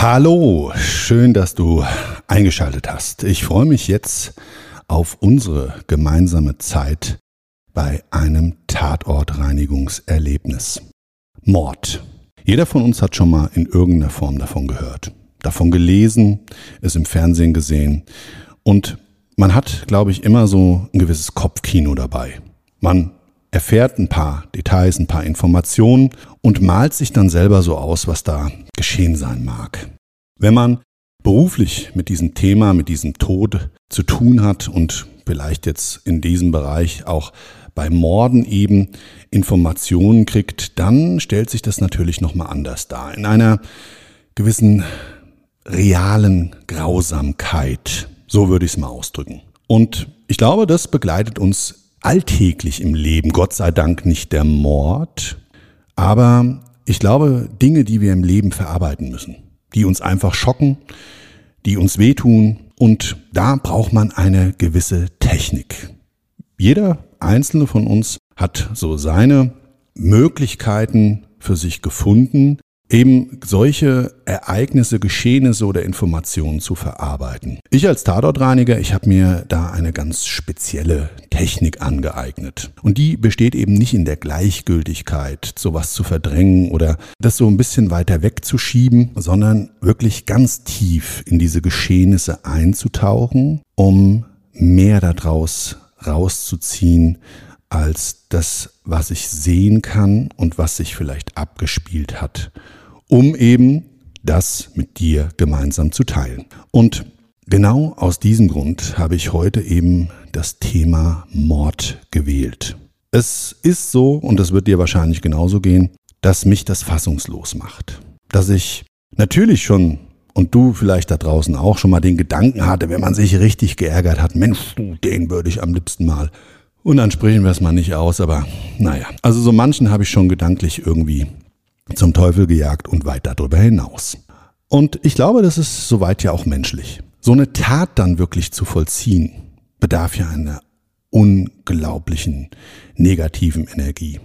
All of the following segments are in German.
Hallo, schön, dass du eingeschaltet hast. Ich freue mich jetzt auf unsere gemeinsame Zeit bei einem Tatortreinigungserlebnis. Mord. Jeder von uns hat schon mal in irgendeiner Form davon gehört, davon gelesen, es im Fernsehen gesehen und man hat, glaube ich, immer so ein gewisses Kopfkino dabei. Man erfährt ein paar Details, ein paar Informationen und malt sich dann selber so aus, was da geschehen sein mag. Wenn man beruflich mit diesem Thema, mit diesem Tod zu tun hat und vielleicht jetzt in diesem Bereich auch bei Morden eben Informationen kriegt, dann stellt sich das natürlich nochmal anders dar. In einer gewissen realen Grausamkeit. So würde ich es mal ausdrücken. Und ich glaube, das begleitet uns alltäglich im Leben. Gott sei Dank nicht der Mord, aber ich glaube Dinge, die wir im Leben verarbeiten müssen, die uns einfach schocken, die uns wehtun und da braucht man eine gewisse Technik. Jeder einzelne von uns hat so seine Möglichkeiten für sich gefunden, eben solche Ereignisse, Geschehnisse oder Informationen zu verarbeiten. Ich als Tatortreiniger, ich habe mir da eine ganz spezielle Technik angeeignet. Und die besteht eben nicht in der Gleichgültigkeit, sowas zu verdrängen oder das so ein bisschen weiter wegzuschieben, sondern wirklich ganz tief in diese Geschehnisse einzutauchen, um mehr daraus rauszuziehen, als das, was ich sehen kann und was sich vielleicht abgespielt hat um eben das mit dir gemeinsam zu teilen. Und genau aus diesem Grund habe ich heute eben das Thema Mord gewählt. Es ist so, und das wird dir wahrscheinlich genauso gehen, dass mich das fassungslos macht. Dass ich natürlich schon, und du vielleicht da draußen auch schon mal den Gedanken hatte, wenn man sich richtig geärgert hat, Mensch, den würde ich am liebsten mal. Und dann sprechen wir es mal nicht aus, aber naja. Also so manchen habe ich schon gedanklich irgendwie zum Teufel gejagt und weit darüber hinaus. Und ich glaube, das ist soweit ja auch menschlich. So eine Tat dann wirklich zu vollziehen, bedarf ja einer unglaublichen negativen Energie.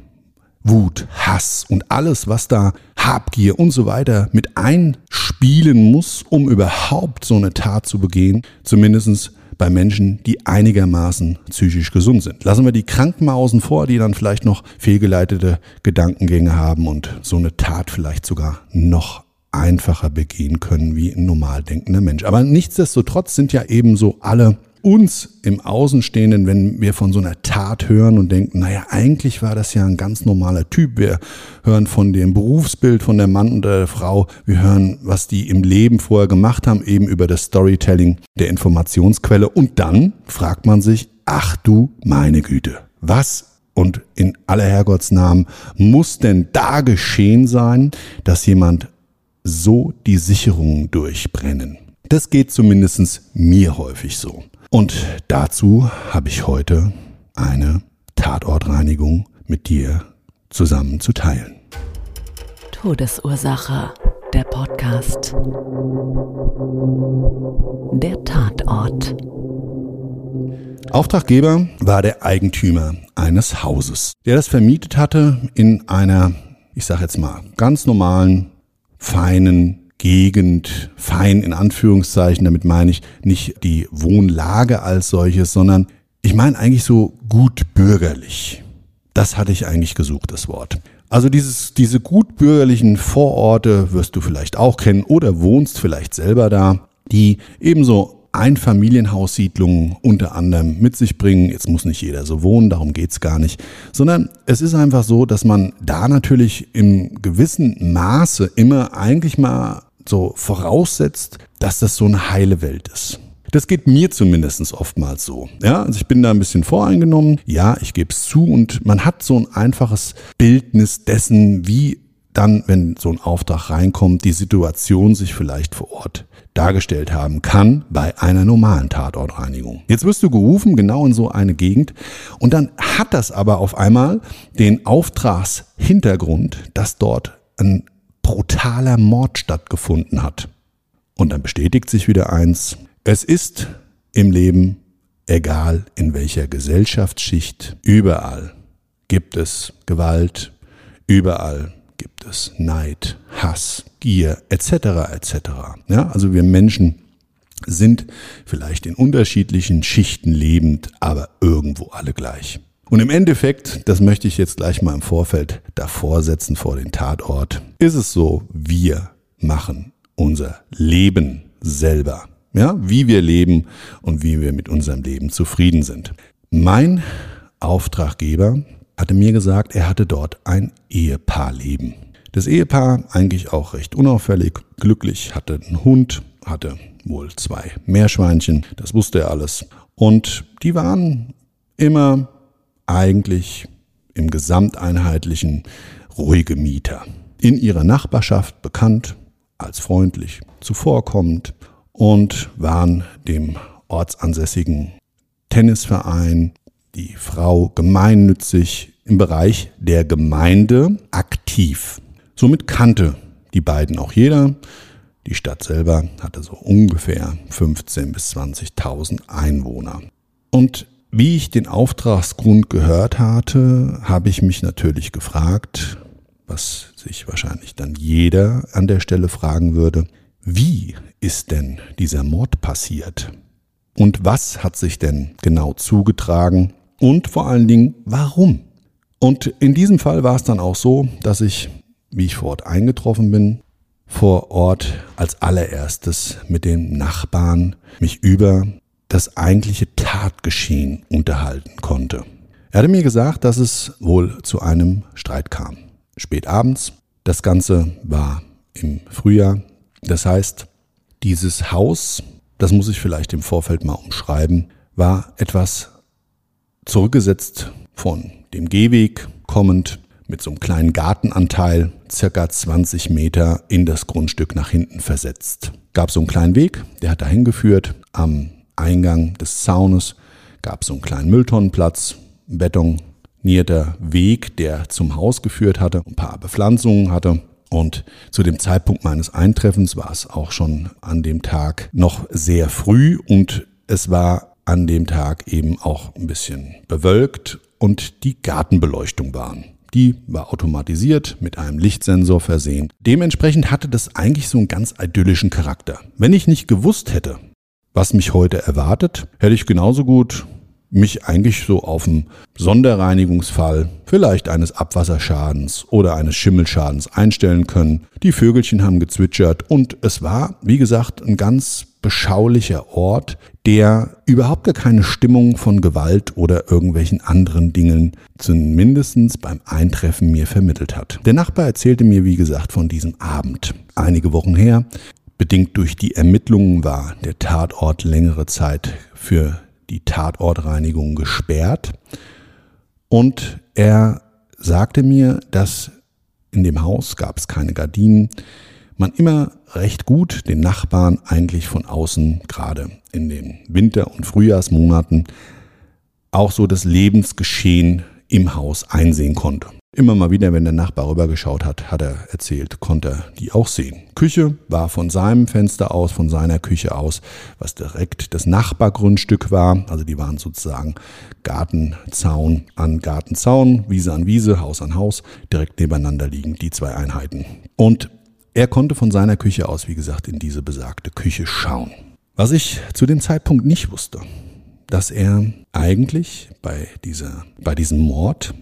Wut, Hass und alles, was da Habgier und so weiter mit einspielen muss, um überhaupt so eine Tat zu begehen, zumindestens bei Menschen, die einigermaßen psychisch gesund sind. Lassen wir die Kranken mal außen vor, die dann vielleicht noch fehlgeleitete Gedankengänge haben und so eine Tat vielleicht sogar noch einfacher begehen können wie ein normal denkender Mensch. Aber nichtsdestotrotz sind ja ebenso alle uns im Außenstehenden, wenn wir von so einer Tat hören und denken, naja, eigentlich war das ja ein ganz normaler Typ. Wir hören von dem Berufsbild von der Mann und der Frau. Wir hören, was die im Leben vorher gemacht haben, eben über das Storytelling der Informationsquelle. Und dann fragt man sich, ach du meine Güte, was und in aller Herrgottsnamen muss denn da geschehen sein, dass jemand so die Sicherungen durchbrennen? Das geht zumindest mir häufig so. Und dazu habe ich heute eine Tatortreinigung mit dir zusammen zu teilen. Todesursache, der Podcast. Der Tatort. Auftraggeber war der Eigentümer eines Hauses, der das vermietet hatte in einer, ich sage jetzt mal, ganz normalen, feinen Gegend fein in Anführungszeichen. Damit meine ich nicht die Wohnlage als solches, sondern ich meine eigentlich so gut bürgerlich. Das hatte ich eigentlich gesucht, das Wort. Also dieses, diese gutbürgerlichen Vororte wirst du vielleicht auch kennen oder wohnst vielleicht selber da, die ebenso Einfamilienhaussiedlungen unter anderem mit sich bringen. Jetzt muss nicht jeder so wohnen, darum geht's gar nicht, sondern es ist einfach so, dass man da natürlich im gewissen Maße immer eigentlich mal so voraussetzt, dass das so eine heile Welt ist. Das geht mir zumindest oftmals so. Ja, also ich bin da ein bisschen voreingenommen. Ja, ich gebe es zu und man hat so ein einfaches Bildnis dessen, wie dann, wenn so ein Auftrag reinkommt, die Situation sich vielleicht vor Ort dargestellt haben kann bei einer normalen Tatortreinigung. Jetzt wirst du gerufen, genau in so eine Gegend, und dann hat das aber auf einmal den Auftragshintergrund, dass dort ein brutaler Mord stattgefunden hat. Und dann bestätigt sich wieder eins, es ist im Leben, egal in welcher Gesellschaftsschicht, überall gibt es Gewalt, überall gibt es Neid, Hass, Gier etc. etc. Ja, also wir Menschen sind vielleicht in unterschiedlichen Schichten lebend, aber irgendwo alle gleich. Und im Endeffekt, das möchte ich jetzt gleich mal im Vorfeld davor setzen vor den Tatort, ist es so, wir machen unser Leben selber. Ja, wie wir leben und wie wir mit unserem Leben zufrieden sind. Mein Auftraggeber hatte mir gesagt, er hatte dort ein Ehepaarleben. Das Ehepaar, eigentlich auch recht unauffällig, glücklich, hatte einen Hund, hatte wohl zwei Meerschweinchen, das wusste er alles. Und die waren immer eigentlich im gesamteinheitlichen ruhige Mieter. In ihrer Nachbarschaft bekannt als freundlich, zuvorkommend und waren dem ortsansässigen Tennisverein, die Frau gemeinnützig im Bereich der Gemeinde aktiv. Somit kannte die beiden auch jeder. Die Stadt selber hatte so ungefähr 15.000 bis 20.000 Einwohner. Und wie ich den Auftragsgrund gehört hatte, habe ich mich natürlich gefragt, was sich wahrscheinlich dann jeder an der Stelle fragen würde, wie ist denn dieser Mord passiert? Und was hat sich denn genau zugetragen? Und vor allen Dingen, warum? Und in diesem Fall war es dann auch so, dass ich wie ich vor Ort eingetroffen bin, vor Ort als allererstes mit den Nachbarn mich über das eigentliche Tatgeschehen unterhalten konnte. Er hatte mir gesagt, dass es wohl zu einem Streit kam. Spät abends. Das Ganze war im Frühjahr. Das heißt, dieses Haus, das muss ich vielleicht im Vorfeld mal umschreiben, war etwas zurückgesetzt von dem Gehweg kommend mit so einem kleinen Gartenanteil, circa 20 Meter in das Grundstück nach hinten versetzt. Gab so einen kleinen Weg, der hat dahin geführt. Am Eingang des Zaunes gab es so einen kleinen Mülltonnenplatz, betonierter Weg, der zum Haus geführt hatte, ein paar Bepflanzungen hatte. Und zu dem Zeitpunkt meines Eintreffens war es auch schon an dem Tag noch sehr früh und es war an dem Tag eben auch ein bisschen bewölkt und die Gartenbeleuchtung waren. Die war automatisiert, mit einem Lichtsensor versehen. Dementsprechend hatte das eigentlich so einen ganz idyllischen Charakter. Wenn ich nicht gewusst hätte, was mich heute erwartet, hätte ich genauso gut mich eigentlich so auf einen Sonderreinigungsfall, vielleicht eines Abwasserschadens oder eines Schimmelschadens einstellen können. Die Vögelchen haben gezwitschert und es war, wie gesagt, ein ganz beschaulicher Ort, der überhaupt gar keine Stimmung von Gewalt oder irgendwelchen anderen Dingen zumindest beim Eintreffen mir vermittelt hat. Der Nachbar erzählte mir, wie gesagt, von diesem Abend. Einige Wochen her, bedingt durch die Ermittlungen war der Tatort längere Zeit für die Tatortreinigung gesperrt. Und er sagte mir, dass in dem Haus gab es keine Gardinen, man immer recht gut den Nachbarn eigentlich von außen, gerade in den Winter- und Frühjahrsmonaten, auch so das Lebensgeschehen im Haus einsehen konnte. Immer mal wieder, wenn der Nachbar rübergeschaut hat, hat er erzählt, konnte er die auch sehen. Küche war von seinem Fenster aus, von seiner Küche aus, was direkt das Nachbargrundstück war. Also die waren sozusagen Gartenzaun an Gartenzaun, Wiese an Wiese, Haus an Haus, direkt nebeneinander liegen, die zwei Einheiten. Und er konnte von seiner Küche aus, wie gesagt, in diese besagte Küche schauen. Was ich zu dem Zeitpunkt nicht wusste, dass er eigentlich bei, dieser, bei diesem Mord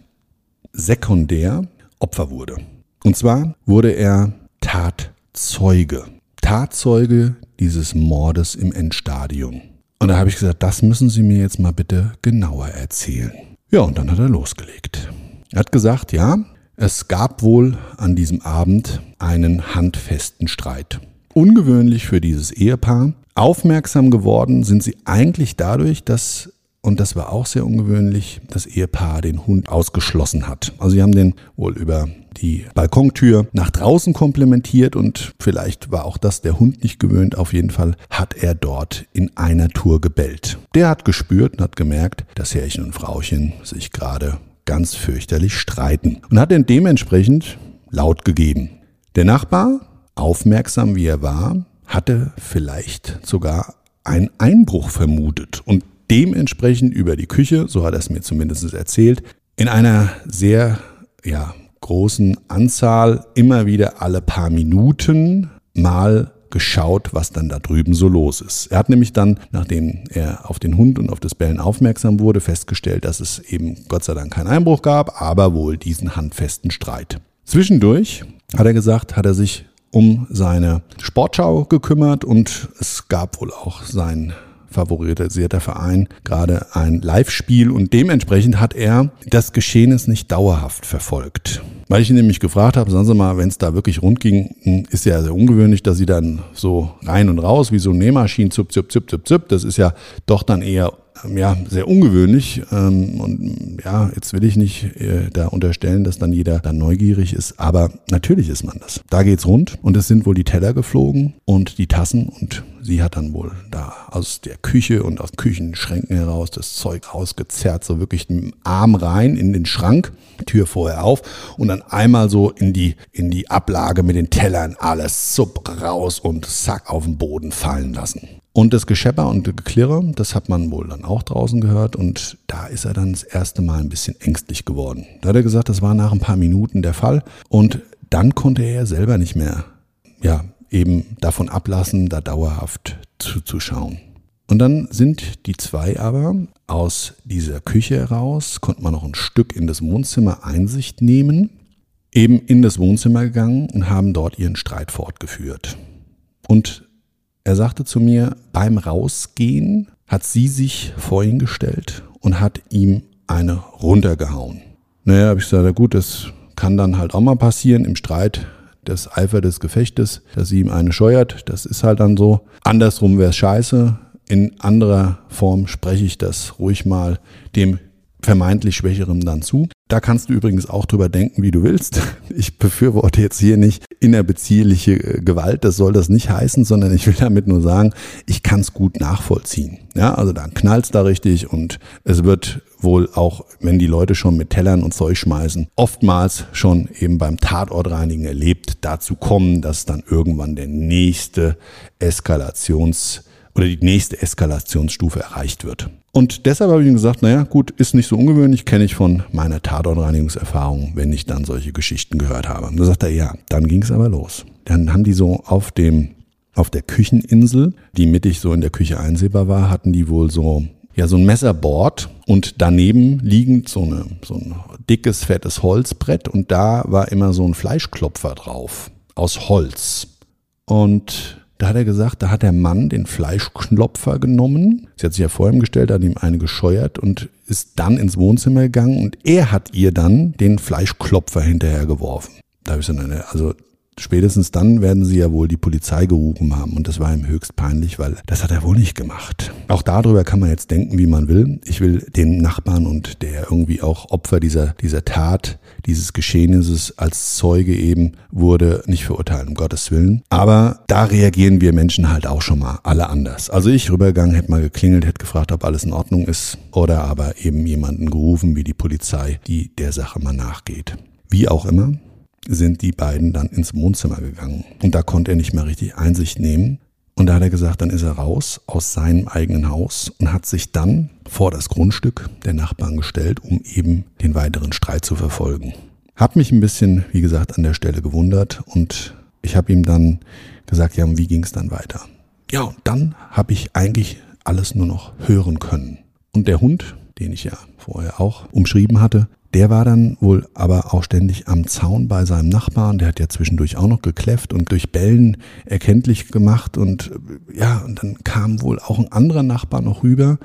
sekundär Opfer wurde. Und zwar wurde er Tatzeuge. Tatzeuge dieses Mordes im Endstadium. Und da habe ich gesagt, das müssen Sie mir jetzt mal bitte genauer erzählen. Ja, und dann hat er losgelegt. Er hat gesagt, ja, es gab wohl an diesem Abend einen handfesten Streit. Ungewöhnlich für dieses Ehepaar. Aufmerksam geworden sind sie eigentlich dadurch, dass und das war auch sehr ungewöhnlich, das Ehepaar den Hund ausgeschlossen hat. Also sie haben den wohl über die Balkontür nach draußen komplementiert und vielleicht war auch das der Hund nicht gewöhnt. Auf jeden Fall hat er dort in einer Tour gebellt. Der hat gespürt und hat gemerkt, dass Herrchen und Frauchen sich gerade ganz fürchterlich streiten und hat dann dementsprechend laut gegeben. Der Nachbar, aufmerksam wie er war, hatte vielleicht sogar einen Einbruch vermutet und dementsprechend über die Küche, so hat er es mir zumindest erzählt, in einer sehr ja, großen Anzahl immer wieder alle paar Minuten mal geschaut, was dann da drüben so los ist. Er hat nämlich dann, nachdem er auf den Hund und auf das Bellen aufmerksam wurde, festgestellt, dass es eben Gott sei Dank keinen Einbruch gab, aber wohl diesen handfesten Streit. Zwischendurch, hat er gesagt, hat er sich um seine Sportschau gekümmert und es gab wohl auch sein favorisierter Verein gerade ein Live-Spiel und dementsprechend hat er das Geschehnis nicht dauerhaft verfolgt. Weil ich ihn nämlich gefragt habe, sagen Sie mal, wenn es da wirklich rund ging, hm, ist ja sehr ungewöhnlich, dass Sie dann so rein und raus wie so Nähmaschinen, zup, zup, zup, zup, zup. Das ist ja doch dann eher ja, sehr ungewöhnlich. Ähm, und ja, jetzt will ich nicht äh, da unterstellen, dass dann jeder dann neugierig ist, aber natürlich ist man das. Da geht's rund und es sind wohl die Teller geflogen und die Tassen und sie hat dann wohl da aus der Küche und aus Küchenschränken heraus das Zeug rausgezerrt, so wirklich den Arm rein in den Schrank, Tür vorher auf und dann einmal so in die, in die Ablage mit den Tellern alles Supp raus und zack auf den Boden fallen lassen. Und das Geschepper und Geklirre, das hat man wohl dann auch draußen gehört und da ist er dann das erste Mal ein bisschen ängstlich geworden. Da hat er gesagt, das war nach ein paar Minuten der Fall und dann konnte er selber nicht mehr, ja, eben davon ablassen, da dauerhaft zuzuschauen. Und dann sind die zwei aber aus dieser Küche heraus, konnte man noch ein Stück in das Wohnzimmer Einsicht nehmen, eben in das Wohnzimmer gegangen und haben dort ihren Streit fortgeführt. Und er sagte zu mir, beim Rausgehen hat sie sich vor ihn gestellt und hat ihm eine runtergehauen. Naja, habe ich gesagt, na gut, das kann dann halt auch mal passieren im Streit das Eifer des Gefechtes, dass sie ihm eine scheuert. Das ist halt dann so. Andersrum wäre es scheiße. In anderer Form spreche ich das ruhig mal dem vermeintlich Schwächerem dann zu. Da kannst du übrigens auch drüber denken, wie du willst. Ich befürworte jetzt hier nicht innerbeziehliche äh, Gewalt, das soll das nicht heißen, sondern ich will damit nur sagen, ich kann es gut nachvollziehen. Ja, also da knallt's da richtig und es wird wohl auch, wenn die Leute schon mit Tellern und Zeug schmeißen, oftmals schon eben beim Tatortreinigen erlebt, dazu kommen, dass dann irgendwann der nächste Eskalations- oder die nächste Eskalationsstufe erreicht wird. Und deshalb habe ich ihm gesagt, naja, gut, ist nicht so ungewöhnlich, kenne ich von meiner Tatortreinigungserfahrung, wenn ich dann solche Geschichten gehört habe. Und da sagt er, ja, dann ging es aber los. Dann haben die so auf dem, auf der Kücheninsel, die mittig so in der Küche einsehbar war, hatten die wohl so, ja, so ein Messerboard und daneben liegend so, eine, so ein dickes, fettes Holzbrett und da war immer so ein Fleischklopfer drauf aus Holz. Und da hat er gesagt, da hat der Mann den Fleischklopfer genommen. Sie hat sich ja vor ihm gestellt, hat ihm eine gescheuert und ist dann ins Wohnzimmer gegangen und er hat ihr dann den Fleischklopfer hinterher geworfen. Da habe ich gesagt, also spätestens dann werden sie ja wohl die Polizei gerufen haben. Und das war ihm höchst peinlich, weil das hat er wohl nicht gemacht. Auch darüber kann man jetzt denken, wie man will. Ich will den Nachbarn und der irgendwie auch Opfer dieser, dieser Tat, dieses Geschehnisses als Zeuge eben wurde, nicht verurteilen, um Gottes Willen. Aber da reagieren wir Menschen halt auch schon mal alle anders. Also ich rübergegangen, hätte mal geklingelt, hätte gefragt, ob alles in Ordnung ist oder aber eben jemanden gerufen, wie die Polizei, die der Sache mal nachgeht. Wie auch immer, sind die beiden dann ins Wohnzimmer gegangen. Und da konnte er nicht mehr richtig Einsicht nehmen. Und da hat er gesagt, dann ist er raus aus seinem eigenen Haus und hat sich dann vor das Grundstück der Nachbarn gestellt, um eben den weiteren Streit zu verfolgen. Hab mich ein bisschen, wie gesagt, an der Stelle gewundert und ich habe ihm dann gesagt, ja, und wie ging es dann weiter? Ja, und dann habe ich eigentlich alles nur noch hören können. Und der Hund, den ich ja vorher auch umschrieben hatte, der war dann wohl aber auch ständig am Zaun bei seinem Nachbarn. Der hat ja zwischendurch auch noch gekläfft und durch Bellen erkenntlich gemacht. Und ja, und dann kam wohl auch ein anderer Nachbar noch rüber.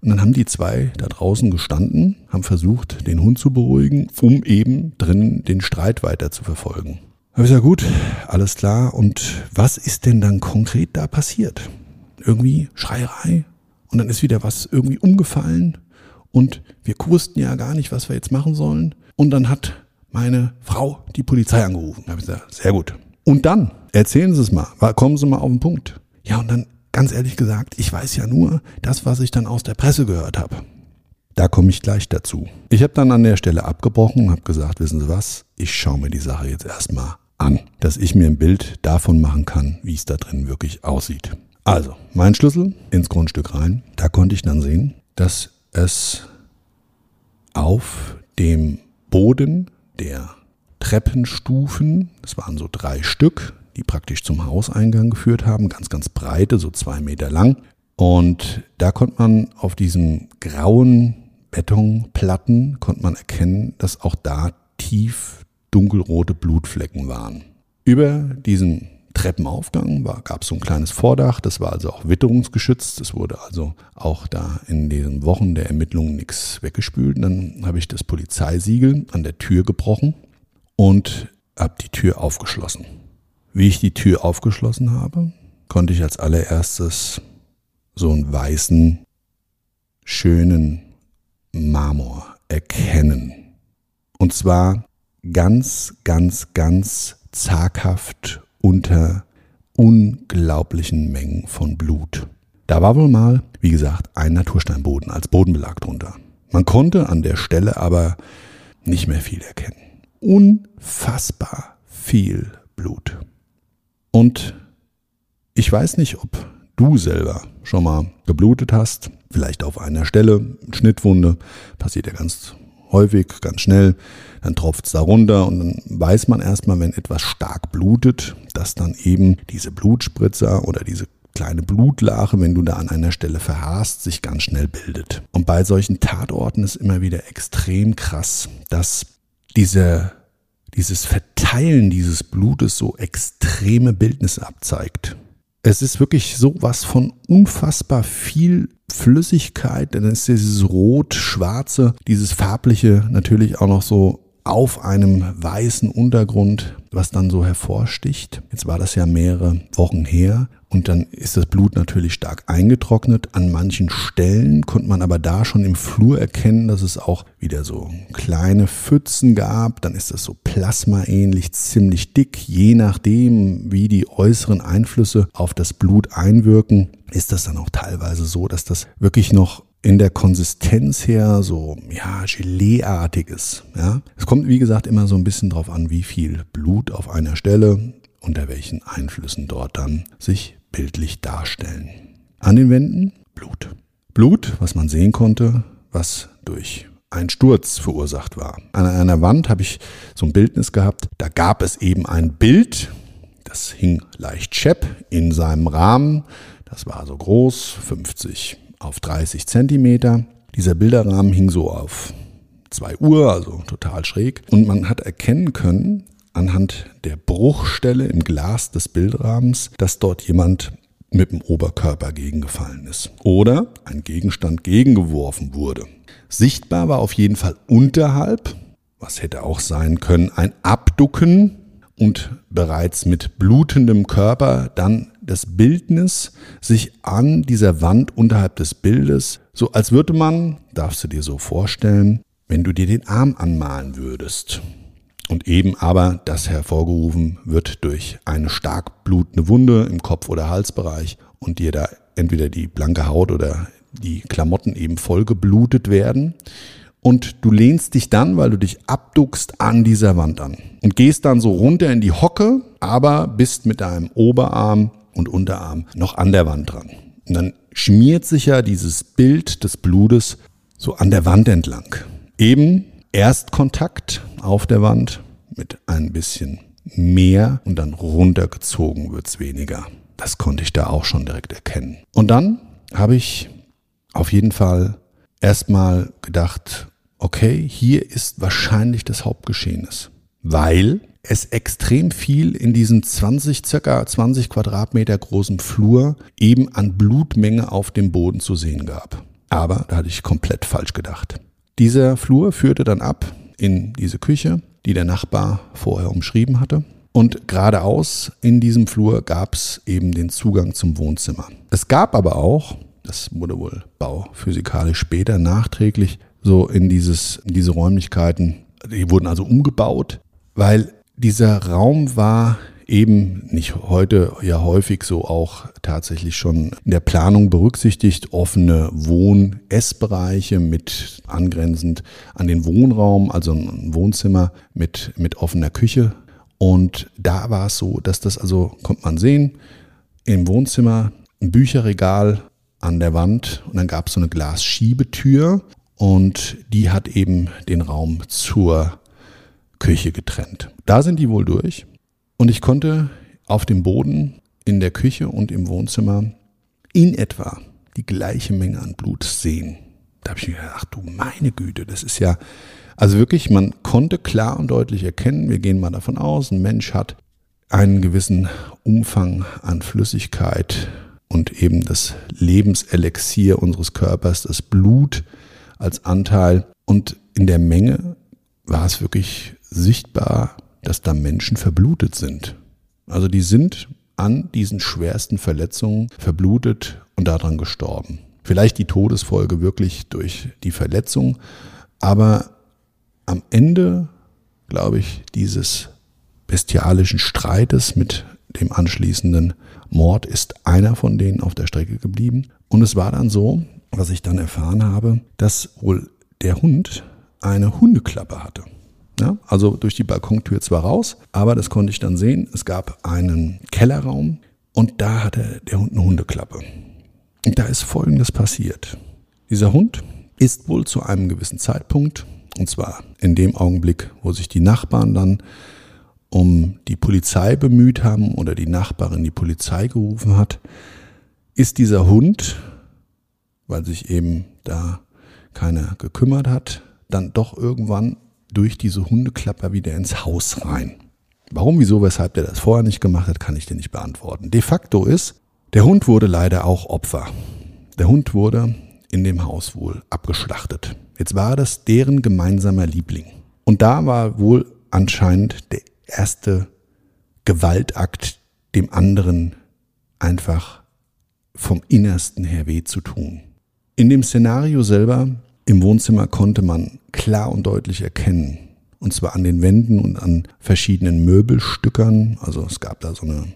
Und dann haben die zwei da draußen gestanden, haben versucht, den Hund zu beruhigen, um eben drinnen den Streit weiter zu verfolgen. Habe ich gesagt, gut, alles klar. Und was ist denn dann konkret da passiert? Irgendwie Schreierei und dann ist wieder was irgendwie umgefallen und wir wussten ja gar nicht, was wir jetzt machen sollen. Und dann hat meine Frau die Polizei angerufen. Da habe ich gesagt, sehr gut. Und dann, erzählen Sie es mal, kommen Sie mal auf den Punkt. Ja, und dann, ganz ehrlich gesagt, ich weiß ja nur das, was ich dann aus der Presse gehört habe. Da komme ich gleich dazu. Ich habe dann an der Stelle abgebrochen und habe gesagt, wissen Sie was, ich schaue mir die Sache jetzt erstmal an, dass ich mir ein Bild davon machen kann, wie es da drin wirklich aussieht. Also, mein Schlüssel ins Grundstück rein, da konnte ich dann sehen, dass es auf dem Boden der Treppenstufen, das waren so drei Stück, die praktisch zum Hauseingang geführt haben, ganz, ganz breite, so zwei Meter lang. Und da konnte man auf diesen grauen Betonplatten, konnte man erkennen, dass auch da tief dunkelrote Blutflecken waren. Über diesen Treppenaufgang gab es so ein kleines Vordach, das war also auch witterungsgeschützt. Es wurde also auch da in den Wochen der Ermittlungen nichts weggespült. Dann habe ich das Polizeisiegel an der Tür gebrochen und habe die Tür aufgeschlossen. Wie ich die Tür aufgeschlossen habe, konnte ich als allererstes so einen weißen, schönen Marmor erkennen. Und zwar ganz, ganz, ganz zaghaft unter unglaublichen Mengen von Blut. Da war wohl mal, wie gesagt, ein Natursteinboden als Bodenbelag drunter. Man konnte an der Stelle aber nicht mehr viel erkennen. Unfassbar viel Blut. Und ich weiß nicht, ob du selber schon mal geblutet hast, vielleicht auf einer Stelle, Schnittwunde, passiert ja ganz häufig, ganz schnell, dann tropft es da runter und dann weiß man erstmal, wenn etwas stark blutet, dass dann eben diese Blutspritzer oder diese kleine Blutlache, wenn du da an einer Stelle verharrst, sich ganz schnell bildet. Und bei solchen Tatorten ist immer wieder extrem krass, dass diese, dieses Verteilen dieses Blutes so extreme Bildnisse abzeigt. Es ist wirklich so was von unfassbar viel Flüssigkeit, dann ist dieses rot-schwarze, dieses farbliche natürlich auch noch so auf einem weißen Untergrund, was dann so hervorsticht. Jetzt war das ja mehrere Wochen her und dann ist das Blut natürlich stark eingetrocknet. An manchen Stellen konnte man aber da schon im Flur erkennen, dass es auch wieder so kleine Pfützen gab. Dann ist das so plasmaähnlich, ziemlich dick. Je nachdem, wie die äußeren Einflüsse auf das Blut einwirken, ist das dann auch teilweise so, dass das wirklich noch in der Konsistenz her so, ja, Geleeartiges. Ja. Es kommt, wie gesagt, immer so ein bisschen drauf an, wie viel Blut auf einer Stelle, unter welchen Einflüssen dort dann sich bildlich darstellen. An den Wänden Blut. Blut, was man sehen konnte, was durch ein Sturz verursacht war. An einer Wand habe ich so ein Bildnis gehabt. Da gab es eben ein Bild, das hing leicht schepp in seinem Rahmen. Das war so groß, 50 auf 30 Zentimeter. Dieser Bilderrahmen hing so auf 2 Uhr, also total schräg. Und man hat erkennen können, anhand der Bruchstelle im Glas des Bildrahmens, dass dort jemand mit dem Oberkörper gegengefallen ist oder ein Gegenstand gegengeworfen wurde. Sichtbar war auf jeden Fall unterhalb, was hätte auch sein können, ein Abducken und bereits mit blutendem Körper dann das Bildnis sich an dieser Wand unterhalb des Bildes, so als würde man, darfst du dir so vorstellen, wenn du dir den Arm anmalen würdest. Und eben aber das hervorgerufen wird durch eine stark blutende Wunde im Kopf- oder Halsbereich und dir da entweder die blanke Haut oder die Klamotten eben voll geblutet werden und du lehnst dich dann, weil du dich abduckst, an dieser Wand an und gehst dann so runter in die Hocke, aber bist mit deinem Oberarm und Unterarm noch an der Wand dran. Und dann schmiert sich ja dieses Bild des Blutes so an der Wand entlang. Eben Erstkontakt auf der Wand mit ein bisschen mehr und dann runtergezogen wird's weniger. Das konnte ich da auch schon direkt erkennen. Und dann habe ich auf jeden Fall erstmal gedacht, okay, hier ist wahrscheinlich das Hauptgeschehnis, weil es extrem viel in diesem 20, circa 20 Quadratmeter großen Flur eben an Blutmenge auf dem Boden zu sehen gab. Aber da hatte ich komplett falsch gedacht. Dieser Flur führte dann ab in diese Küche, die der Nachbar vorher umschrieben hatte. Und geradeaus in diesem Flur gab es eben den Zugang zum Wohnzimmer. Es gab aber auch, das wurde wohl bauphysikalisch später nachträglich so in dieses, in diese Räumlichkeiten, die wurden also umgebaut, weil dieser Raum war eben nicht heute ja häufig so auch tatsächlich schon in der Planung berücksichtigt, offene Wohn-Essbereiche mit angrenzend an den Wohnraum, also ein Wohnzimmer mit, mit offener Küche. Und da war es so, dass das also, kommt man sehen, im Wohnzimmer ein Bücherregal an der Wand und dann gab es so eine Glasschiebetür und die hat eben den Raum zur Küche getrennt. Da sind die wohl durch. Und ich konnte auf dem Boden in der Küche und im Wohnzimmer in etwa die gleiche Menge an Blut sehen. Da habe ich mir gedacht, ach du meine Güte, das ist ja, also wirklich, man konnte klar und deutlich erkennen, wir gehen mal davon aus, ein Mensch hat einen gewissen Umfang an Flüssigkeit und eben das Lebenselixier unseres Körpers, das Blut als Anteil. Und in der Menge war es wirklich sichtbar, dass da Menschen verblutet sind. Also die sind an diesen schwersten Verletzungen verblutet und daran gestorben. Vielleicht die Todesfolge wirklich durch die Verletzung, aber am Ende, glaube ich, dieses bestialischen Streites mit dem anschließenden Mord ist einer von denen auf der Strecke geblieben. Und es war dann so, was ich dann erfahren habe, dass wohl der Hund eine Hundeklappe hatte. Ja, also durch die Balkontür zwar raus, aber das konnte ich dann sehen. Es gab einen Kellerraum und da hatte der Hund eine Hundeklappe. Und da ist Folgendes passiert. Dieser Hund ist wohl zu einem gewissen Zeitpunkt, und zwar in dem Augenblick, wo sich die Nachbarn dann um die Polizei bemüht haben oder die Nachbarin die Polizei gerufen hat, ist dieser Hund, weil sich eben da keiner gekümmert hat, dann doch irgendwann durch diese Hundeklapper wieder ins Haus rein. Warum, wieso, weshalb der das vorher nicht gemacht hat, kann ich dir nicht beantworten. De facto ist, der Hund wurde leider auch Opfer. Der Hund wurde in dem Haus wohl abgeschlachtet. Jetzt war das deren gemeinsamer Liebling. Und da war wohl anscheinend der erste Gewaltakt, dem anderen einfach vom Innersten her weh zu tun. In dem Szenario selber im Wohnzimmer konnte man klar und deutlich erkennen. Und zwar an den Wänden und an verschiedenen Möbelstückern. Also es gab da so, eine,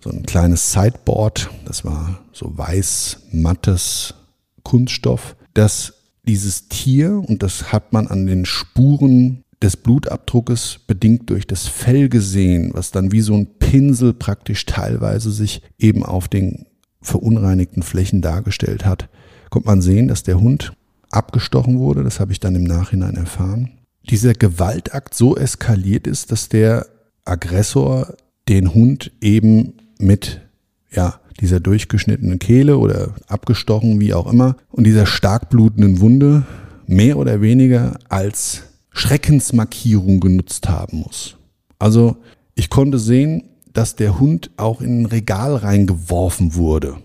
so ein kleines Sideboard, das war so weiß, mattes Kunststoff, dass dieses Tier, und das hat man an den Spuren des Blutabdruckes bedingt durch das Fell gesehen, was dann wie so ein Pinsel praktisch teilweise sich eben auf den verunreinigten Flächen dargestellt hat, kommt man sehen, dass der Hund abgestochen wurde. Das habe ich dann im Nachhinein erfahren. Dieser Gewaltakt so eskaliert ist, dass der Aggressor den Hund eben mit, ja, dieser durchgeschnittenen Kehle oder abgestochen, wie auch immer, und dieser stark blutenden Wunde mehr oder weniger als Schreckensmarkierung genutzt haben muss. Also ich konnte sehen, dass der Hund auch in ein Regal reingeworfen wurde.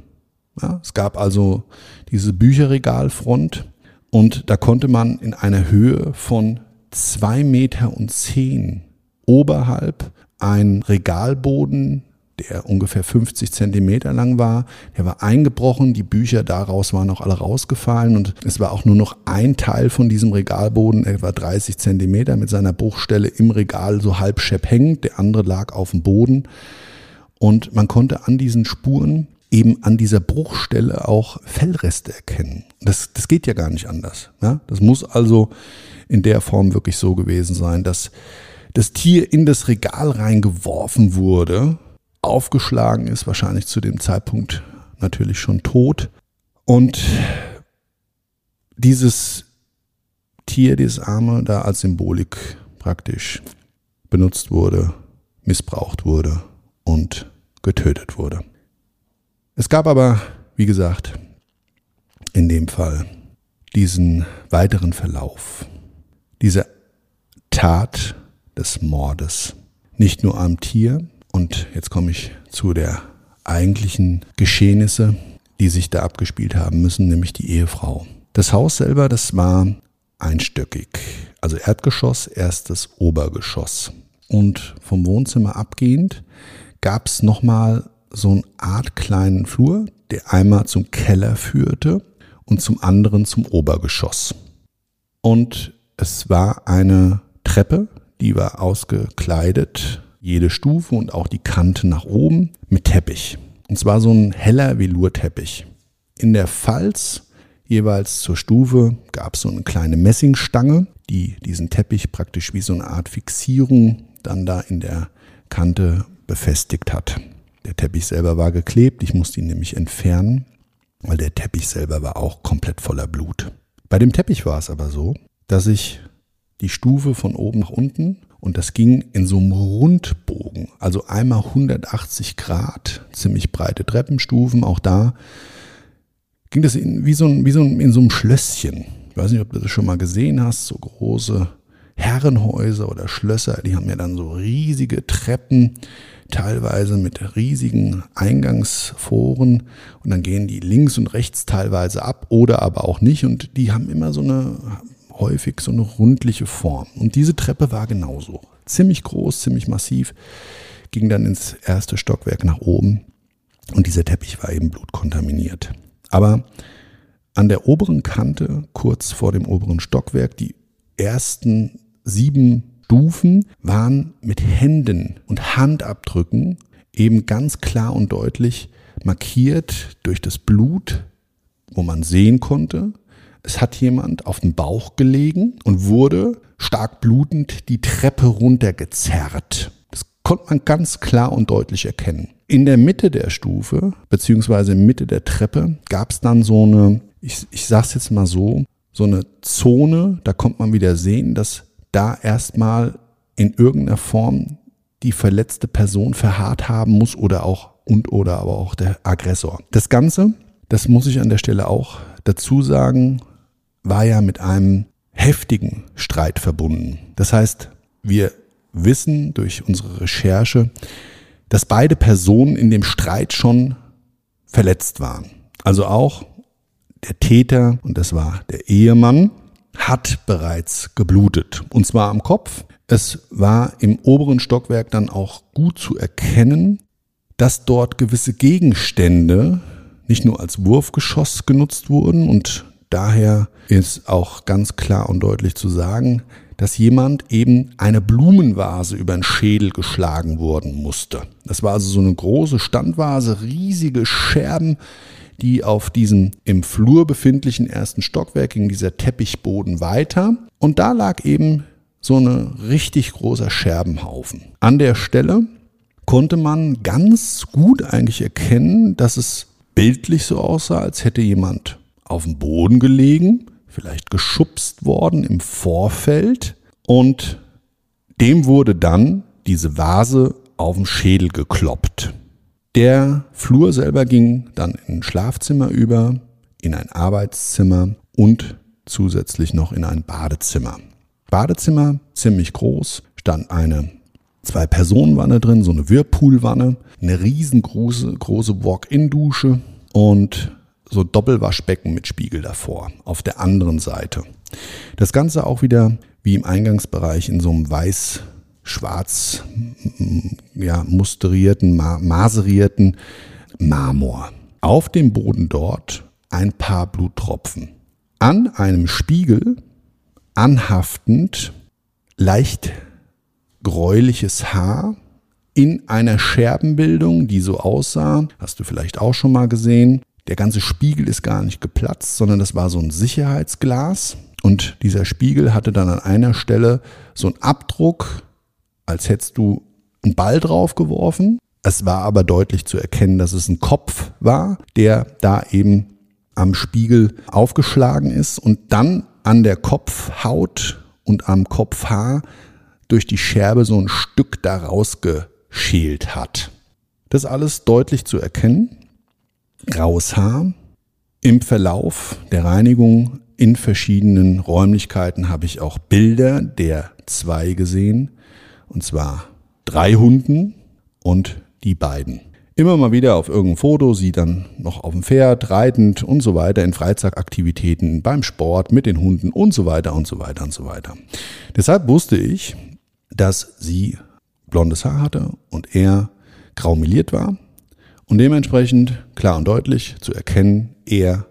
Ja, es gab also diese Bücherregalfront und da konnte man in einer Höhe von zwei Meter und zehn oberhalb einen Regalboden, der ungefähr 50 Zentimeter lang war, der war eingebrochen, die Bücher daraus waren auch alle rausgefallen und es war auch nur noch ein Teil von diesem Regalboden, etwa 30 Zentimeter mit seiner Bruchstelle im Regal so halb schepp hängend, der andere lag auf dem Boden. Und man konnte an diesen Spuren eben an dieser Bruchstelle auch Fellreste erkennen. Das, das geht ja gar nicht anders. Ja? Das muss also in der Form wirklich so gewesen sein, dass das Tier in das Regal reingeworfen wurde, aufgeschlagen ist, wahrscheinlich zu dem Zeitpunkt natürlich schon tot. Und dieses Tier, dieses Arme, da als Symbolik praktisch benutzt wurde missbraucht wurde und getötet wurde. Es gab aber, wie gesagt, in dem Fall diesen weiteren Verlauf, diese Tat des Mordes, nicht nur am Tier, und jetzt komme ich zu der eigentlichen Geschehnisse, die sich da abgespielt haben müssen, nämlich die Ehefrau. Das Haus selber, das war einstöckig, also Erdgeschoss, erstes Obergeschoss. Und vom Wohnzimmer abgehend gab es nochmal so eine Art kleinen Flur, der einmal zum Keller führte und zum anderen zum Obergeschoss. Und es war eine Treppe, die war ausgekleidet, jede Stufe und auch die Kante nach oben mit Teppich. Und zwar so ein heller Velurteppich. In der Falz jeweils zur Stufe gab es so eine kleine Messingstange, die diesen Teppich praktisch wie so eine Art Fixierung dann da in der Kante befestigt hat. Der Teppich selber war geklebt, ich musste ihn nämlich entfernen, weil der Teppich selber war auch komplett voller Blut. Bei dem Teppich war es aber so, dass ich die Stufe von oben nach unten und das ging in so einem Rundbogen, also einmal 180 Grad, ziemlich breite Treppenstufen. Auch da ging das in, wie, so ein, wie so ein, in so einem Schlösschen. Ich weiß nicht, ob du das schon mal gesehen hast, so große Herrenhäuser oder Schlösser, die haben ja dann so riesige Treppen, teilweise mit riesigen Eingangsforen und dann gehen die links und rechts teilweise ab oder aber auch nicht und die haben immer so eine häufig so eine rundliche Form. Und diese Treppe war genauso. Ziemlich groß, ziemlich massiv, ging dann ins erste Stockwerk nach oben und dieser Teppich war eben blutkontaminiert. Aber an der oberen Kante, kurz vor dem oberen Stockwerk, die ersten sieben Stufen waren mit Händen und Handabdrücken eben ganz klar und deutlich markiert durch das Blut, wo man sehen konnte, es hat jemand auf den Bauch gelegen und wurde stark blutend die Treppe runtergezerrt. Das konnte man ganz klar und deutlich erkennen. In der Mitte der Stufe, beziehungsweise Mitte der Treppe, gab es dann so eine, ich, ich sag's jetzt mal so, so eine Zone, da kommt man wieder sehen, dass da erstmal in irgendeiner Form die verletzte Person verharrt haben muss oder auch und oder aber auch der Aggressor. Das Ganze, das muss ich an der Stelle auch dazu sagen, war ja mit einem heftigen Streit verbunden. Das heißt, wir wissen durch unsere Recherche, dass beide Personen in dem Streit schon verletzt waren. Also auch der Täter, und das war der Ehemann, hat bereits geblutet. Und zwar am Kopf. Es war im oberen Stockwerk dann auch gut zu erkennen, dass dort gewisse Gegenstände nicht nur als Wurfgeschoss genutzt wurden und daher ist auch ganz klar und deutlich zu sagen, dass jemand eben eine Blumenvase über den Schädel geschlagen worden musste. Das war also so eine große Standvase, riesige Scherben, die auf diesem im Flur befindlichen ersten Stockwerk ging dieser Teppichboden weiter. Und da lag eben so ein richtig großer Scherbenhaufen. An der Stelle konnte man ganz gut eigentlich erkennen, dass es bildlich so aussah, als hätte jemand auf dem Boden gelegen, vielleicht geschubst worden im Vorfeld und dem wurde dann diese Vase auf den Schädel gekloppt. Der Flur selber ging dann in ein Schlafzimmer über, in ein Arbeitszimmer und zusätzlich noch in ein Badezimmer. Badezimmer, ziemlich groß, stand eine Zwei-Personen-Wanne drin, so eine Whirlpool-Wanne, eine riesengroße große Walk-in-Dusche und so Doppelwaschbecken mit Spiegel davor, auf der anderen Seite. Das Ganze auch wieder wie im Eingangsbereich in so einem weiß-schwarz ja, musterierten, ma maserierten Marmor. Auf dem Boden dort ein paar Bluttropfen. An einem Spiegel anhaftend leicht gräuliches Haar in einer Scherbenbildung, die so aussah, hast du vielleicht auch schon mal gesehen, der ganze Spiegel ist gar nicht geplatzt, sondern das war so ein Sicherheitsglas. Und dieser Spiegel hatte dann an einer Stelle so einen Abdruck, als hättest du einen Ball drauf geworfen. Es war aber deutlich zu erkennen, dass es ein Kopf war, der da eben am Spiegel aufgeschlagen ist und dann an der Kopfhaut und am Kopfhaar durch die Scherbe so ein Stück da rausgeschält hat. Das alles deutlich zu erkennen. Graues Haar. Im Verlauf der Reinigung in verschiedenen Räumlichkeiten habe ich auch Bilder der zwei gesehen. Und zwar drei Hunden und die beiden. Immer mal wieder auf irgendeinem Foto, sie dann noch auf dem Pferd, reitend und so weiter, in Freizeitaktivitäten, beim Sport, mit den Hunden und so weiter und so weiter und so weiter. Deshalb wusste ich, dass sie blondes Haar hatte und er graumeliert war und dementsprechend klar und deutlich zu erkennen, er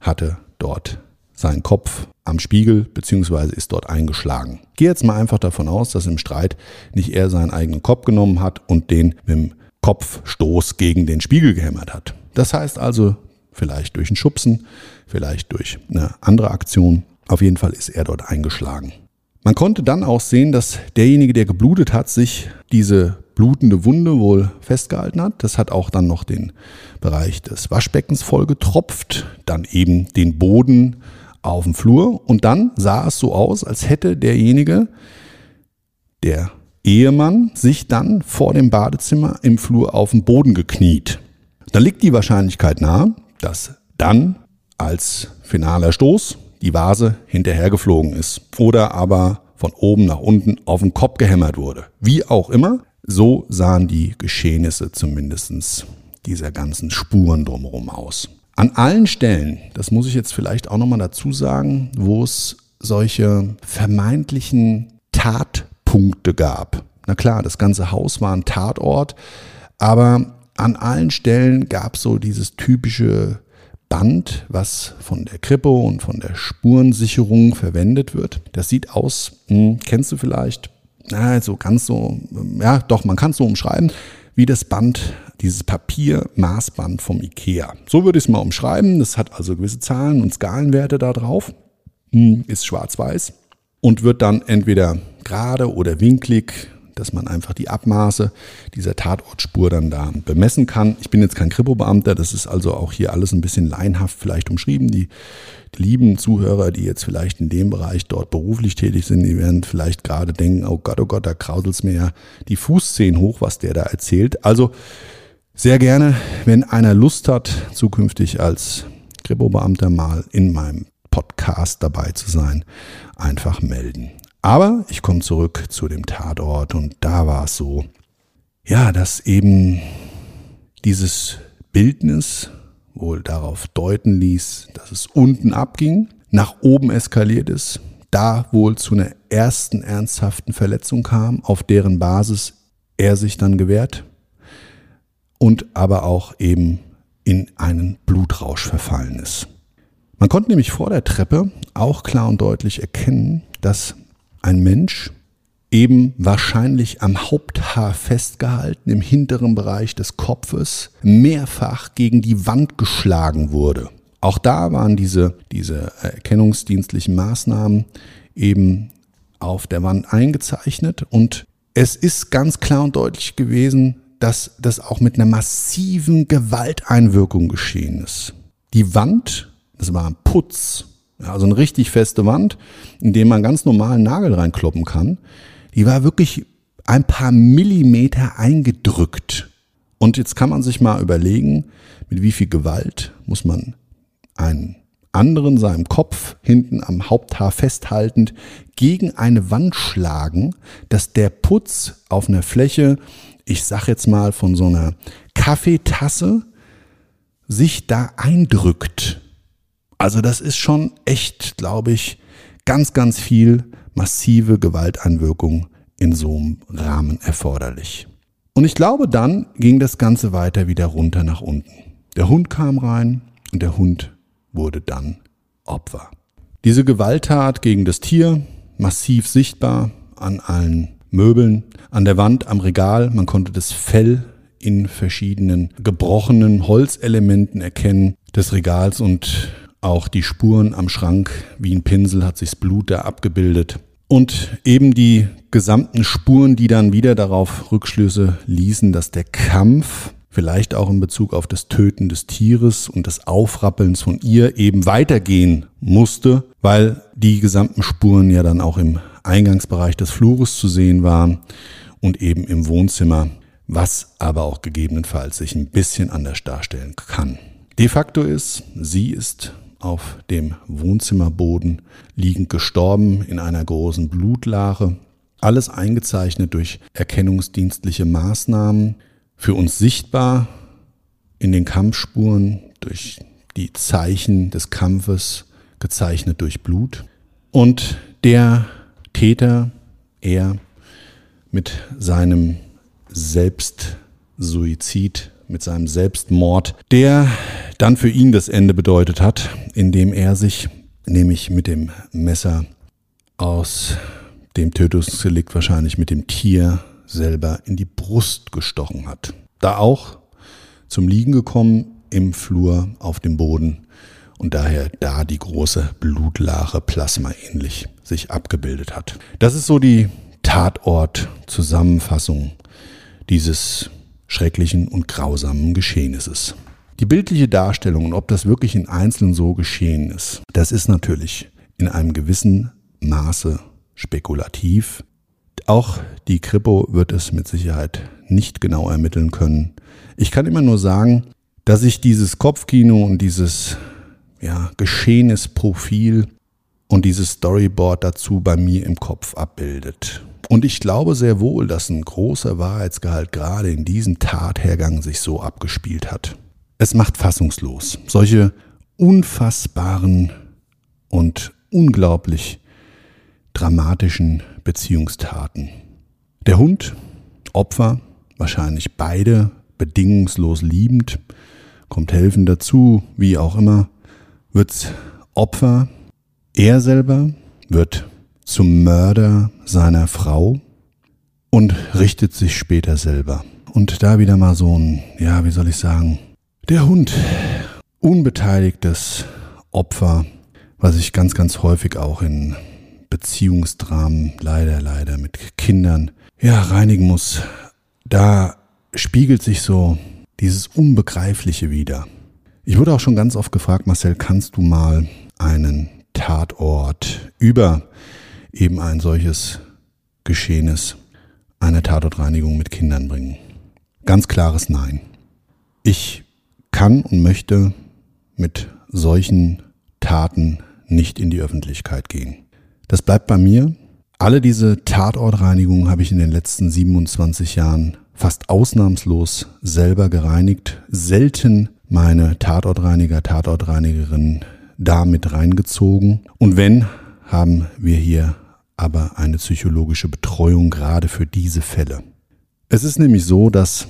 hatte dort seinen Kopf am Spiegel beziehungsweise ist dort eingeschlagen. Ich gehe jetzt mal einfach davon aus, dass im Streit nicht er seinen eigenen Kopf genommen hat und den mit dem Kopfstoß gegen den Spiegel gehämmert hat. Das heißt also, vielleicht durch ein Schubsen, vielleicht durch eine andere Aktion. Auf jeden Fall ist er dort eingeschlagen. Man konnte dann auch sehen, dass derjenige, der geblutet hat, sich diese blutende Wunde wohl festgehalten hat. Das hat auch dann noch den Bereich des Waschbeckens vollgetropft, dann eben den Boden auf dem Flur und dann sah es so aus, als hätte derjenige, der Ehemann, sich dann vor dem Badezimmer im Flur auf den Boden gekniet. Da liegt die Wahrscheinlichkeit nahe, dass dann als finaler Stoß die Vase hinterhergeflogen ist oder aber von oben nach unten auf den Kopf gehämmert wurde. Wie auch immer, so sahen die Geschehnisse zumindest dieser ganzen Spuren drumherum aus. An allen Stellen, das muss ich jetzt vielleicht auch nochmal dazu sagen, wo es solche vermeintlichen Tatpunkte gab. Na klar, das ganze Haus war ein Tatort, aber an allen Stellen gab es so dieses typische Band, was von der Krippe und von der Spurensicherung verwendet wird. Das sieht aus, hm, kennst du vielleicht, na, so ganz so, ja, doch, man kann es so umschreiben, wie das Band, dieses Papier-Maßband vom IKEA. So würde ich es mal umschreiben. Das hat also gewisse Zahlen und Skalenwerte da drauf, hm, ist schwarz-weiß und wird dann entweder gerade oder winklig dass man einfach die Abmaße dieser Tatortspur dann da bemessen kann. Ich bin jetzt kein Kripo-Beamter, das ist also auch hier alles ein bisschen laienhaft vielleicht umschrieben. Die, die lieben Zuhörer, die jetzt vielleicht in dem Bereich dort beruflich tätig sind, die werden vielleicht gerade denken, oh Gott, oh Gott, da krauselt's mir ja die Fußzehen hoch, was der da erzählt. Also sehr gerne, wenn einer Lust hat, zukünftig als Kripo-Beamter mal in meinem Podcast dabei zu sein, einfach melden. Aber ich komme zurück zu dem Tatort und da war es so, ja, dass eben dieses Bildnis wohl darauf deuten ließ, dass es unten abging, nach oben eskaliert ist, da wohl zu einer ersten ernsthaften Verletzung kam, auf deren Basis er sich dann gewehrt und aber auch eben in einen Blutrausch verfallen ist. Man konnte nämlich vor der Treppe auch klar und deutlich erkennen, dass ein Mensch eben wahrscheinlich am Haupthaar festgehalten, im hinteren Bereich des Kopfes, mehrfach gegen die Wand geschlagen wurde. Auch da waren diese, diese erkennungsdienstlichen Maßnahmen eben auf der Wand eingezeichnet und es ist ganz klar und deutlich gewesen, dass das auch mit einer massiven Gewalteinwirkung geschehen ist. Die Wand, das war ein Putz, also eine richtig feste Wand, in dem man ganz normal einen Nagel reinkloppen kann. Die war wirklich ein paar Millimeter eingedrückt. Und jetzt kann man sich mal überlegen, mit wie viel Gewalt muss man einen anderen seinem Kopf hinten am Haupthaar festhaltend gegen eine Wand schlagen, dass der Putz auf einer Fläche, ich sag jetzt mal von so einer Kaffeetasse, sich da eindrückt. Also das ist schon echt, glaube ich, ganz, ganz viel massive Gewalteinwirkung in so einem Rahmen erforderlich. Und ich glaube, dann ging das Ganze weiter wieder runter nach unten. Der Hund kam rein und der Hund wurde dann Opfer. Diese Gewalttat gegen das Tier, massiv sichtbar an allen Möbeln, an der Wand, am Regal, man konnte das Fell in verschiedenen gebrochenen Holzelementen erkennen des Regals und auch die Spuren am Schrank wie ein Pinsel hat sich das Blut da abgebildet. Und eben die gesamten Spuren, die dann wieder darauf Rückschlüsse ließen, dass der Kampf vielleicht auch in Bezug auf das Töten des Tieres und das Aufrappeln von ihr eben weitergehen musste, weil die gesamten Spuren ja dann auch im Eingangsbereich des Flures zu sehen war und eben im Wohnzimmer, was aber auch gegebenenfalls sich ein bisschen anders darstellen kann. De facto ist, sie ist auf dem Wohnzimmerboden liegend gestorben in einer großen Blutlache. Alles eingezeichnet durch erkennungsdienstliche Maßnahmen, für uns sichtbar in den Kampfspuren durch die Zeichen des Kampfes, gezeichnet durch Blut. Und der Täter, er mit seinem Selbstsuizid, mit seinem Selbstmord, der dann für ihn das Ende bedeutet hat, indem er sich nämlich mit dem Messer aus dem Tötungsdelikt wahrscheinlich mit dem Tier selber in die Brust gestochen hat. Da auch zum Liegen gekommen im Flur auf dem Boden und daher da die große Blutlache plasmaähnlich sich abgebildet hat. Das ist so die Tatort-Zusammenfassung dieses schrecklichen und grausamen Geschehnisses. Die bildliche Darstellung und ob das wirklich in Einzelnen so geschehen ist, das ist natürlich in einem gewissen Maße spekulativ. Auch die Kripo wird es mit Sicherheit nicht genau ermitteln können. Ich kann immer nur sagen, dass sich dieses Kopfkino und dieses ja, Geschehnisprofil und dieses Storyboard dazu bei mir im Kopf abbildet. Und ich glaube sehr wohl, dass ein großer Wahrheitsgehalt gerade in diesem Tathergang sich so abgespielt hat. Es macht fassungslos. Solche unfassbaren und unglaublich dramatischen Beziehungstaten. Der Hund, Opfer, wahrscheinlich beide bedingungslos liebend, kommt helfen dazu, wie auch immer, wird Opfer. Er selber wird zum Mörder seiner Frau und richtet sich später selber. Und da wieder mal so ein, ja, wie soll ich sagen, der Hund, unbeteiligtes Opfer, was ich ganz, ganz häufig auch in Beziehungsdramen, leider, leider mit Kindern, ja, reinigen muss. Da spiegelt sich so dieses Unbegreifliche wieder. Ich wurde auch schon ganz oft gefragt, Marcel, kannst du mal einen Tatort über eben ein solches Geschehnis, eine Tatortreinigung mit Kindern bringen? Ganz klares Nein. Ich kann und möchte mit solchen Taten nicht in die Öffentlichkeit gehen. Das bleibt bei mir. Alle diese Tatortreinigungen habe ich in den letzten 27 Jahren fast ausnahmslos selber gereinigt, selten meine Tatortreiniger, Tatortreinigerinnen da mit reingezogen. Und wenn, haben wir hier aber eine psychologische Betreuung gerade für diese Fälle. Es ist nämlich so, dass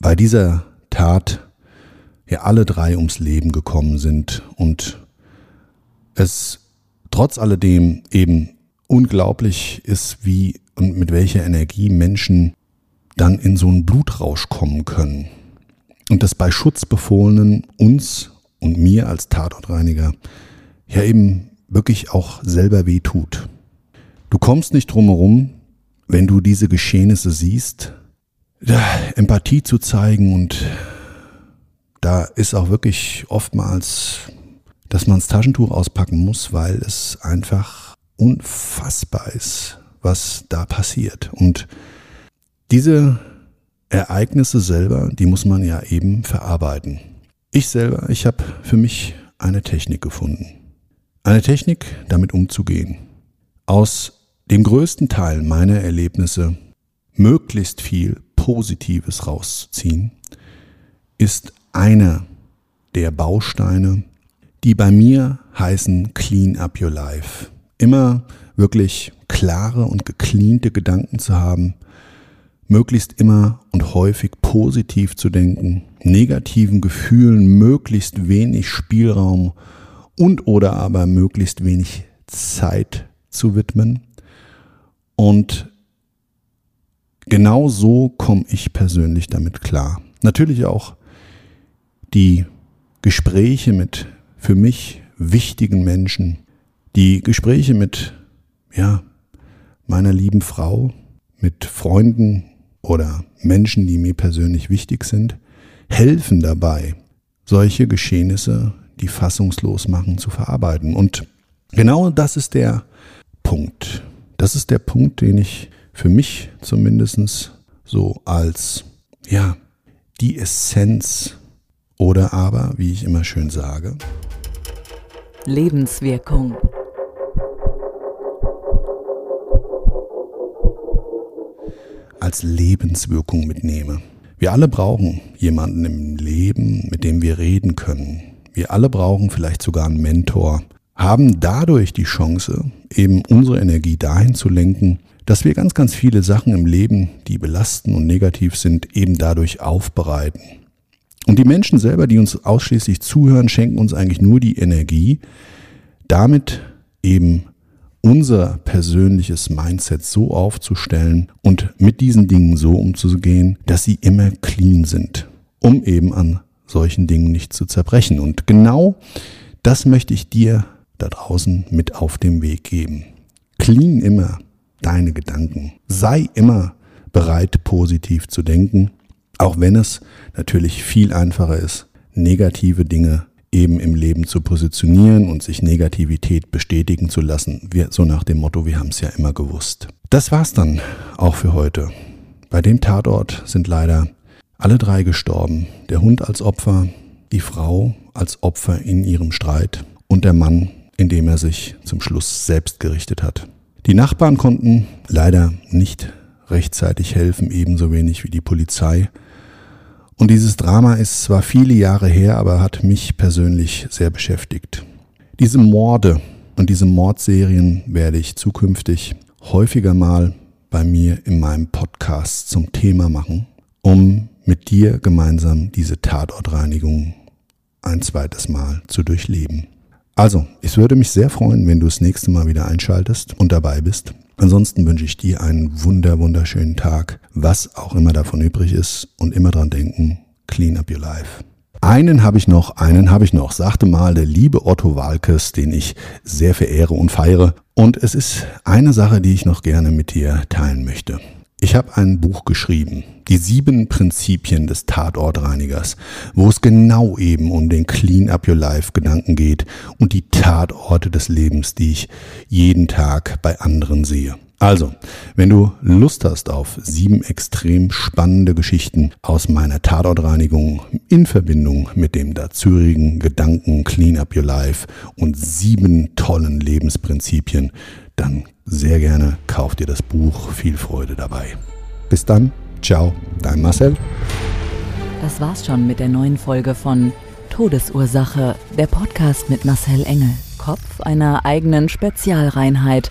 bei dieser Tat ja alle drei ums Leben gekommen sind und es trotz alledem eben unglaublich ist, wie und mit welcher Energie Menschen dann in so einen Blutrausch kommen können. Und das bei Schutzbefohlenen uns und mir als Tatortreiniger ja eben wirklich auch selber weh tut. Du kommst nicht drum herum, wenn du diese Geschehnisse siehst, da Empathie zu zeigen und da ist auch wirklich oftmals, dass man das Taschentuch auspacken muss, weil es einfach unfassbar ist, was da passiert. Und diese Ereignisse selber, die muss man ja eben verarbeiten. Ich selber, ich habe für mich eine Technik gefunden. Eine Technik, damit umzugehen. Aus dem größten Teil meiner Erlebnisse möglichst viel Positives rauszuziehen, ist einer der Bausteine, die bei mir heißen Clean Up Your Life. Immer wirklich klare und gecleante Gedanken zu haben, möglichst immer und häufig positiv zu denken, negativen Gefühlen möglichst wenig Spielraum und oder aber möglichst wenig Zeit zu widmen. Und genau so komme ich persönlich damit klar. Natürlich auch die Gespräche mit für mich wichtigen Menschen, die Gespräche mit ja, meiner lieben Frau, mit Freunden, oder Menschen, die mir persönlich wichtig sind, helfen dabei, solche Geschehnisse, die fassungslos machen, zu verarbeiten. Und genau das ist der Punkt. Das ist der Punkt, den ich für mich zumindest so als, ja, die Essenz oder aber, wie ich immer schön sage, Lebenswirkung. Als Lebenswirkung mitnehme. Wir alle brauchen jemanden im Leben, mit dem wir reden können. Wir alle brauchen vielleicht sogar einen Mentor, haben dadurch die Chance, eben unsere Energie dahin zu lenken, dass wir ganz, ganz viele Sachen im Leben, die belasten und negativ sind, eben dadurch aufbereiten. Und die Menschen selber, die uns ausschließlich zuhören, schenken uns eigentlich nur die Energie, damit eben unser persönliches Mindset so aufzustellen und mit diesen Dingen so umzugehen, dass sie immer clean sind, um eben an solchen Dingen nicht zu zerbrechen. Und genau das möchte ich dir da draußen mit auf den Weg geben. Clean immer deine Gedanken. Sei immer bereit, positiv zu denken, auch wenn es natürlich viel einfacher ist, negative Dinge eben im Leben zu positionieren und sich Negativität bestätigen zu lassen. Wir, so nach dem Motto, wir haben es ja immer gewusst. Das war's dann auch für heute. Bei dem Tatort sind leider alle drei gestorben. Der Hund als Opfer, die Frau als Opfer in ihrem Streit und der Mann, indem er sich zum Schluss selbst gerichtet hat. Die Nachbarn konnten leider nicht rechtzeitig helfen, ebenso wenig wie die Polizei. Und dieses Drama ist zwar viele Jahre her, aber hat mich persönlich sehr beschäftigt. Diese Morde und diese Mordserien werde ich zukünftig häufiger mal bei mir in meinem Podcast zum Thema machen, um mit dir gemeinsam diese Tatortreinigung ein zweites Mal zu durchleben. Also, ich würde mich sehr freuen, wenn du das nächste Mal wieder einschaltest und dabei bist. Ansonsten wünsche ich dir einen wunder, wunderschönen Tag, was auch immer davon übrig ist und immer dran denken, clean up your life. Einen habe ich noch, einen habe ich noch, sagte mal der liebe Otto Walkes, den ich sehr verehre und feiere. Und es ist eine Sache, die ich noch gerne mit dir teilen möchte. Ich habe ein Buch geschrieben, die sieben Prinzipien des Tatortreinigers, wo es genau eben um den Clean Up Your Life Gedanken geht und die Tatorte des Lebens, die ich jeden Tag bei anderen sehe. Also, wenn du Lust hast auf sieben extrem spannende Geschichten aus meiner Tatortreinigung in Verbindung mit dem dazürigen Gedanken Clean Up Your Life und sieben tollen Lebensprinzipien, dann sehr gerne kauf dir das Buch. Viel Freude dabei. Bis dann. Ciao, dein Marcel. Das war's schon mit der neuen Folge von Todesursache, der Podcast mit Marcel Engel, Kopf einer eigenen Spezialreinheit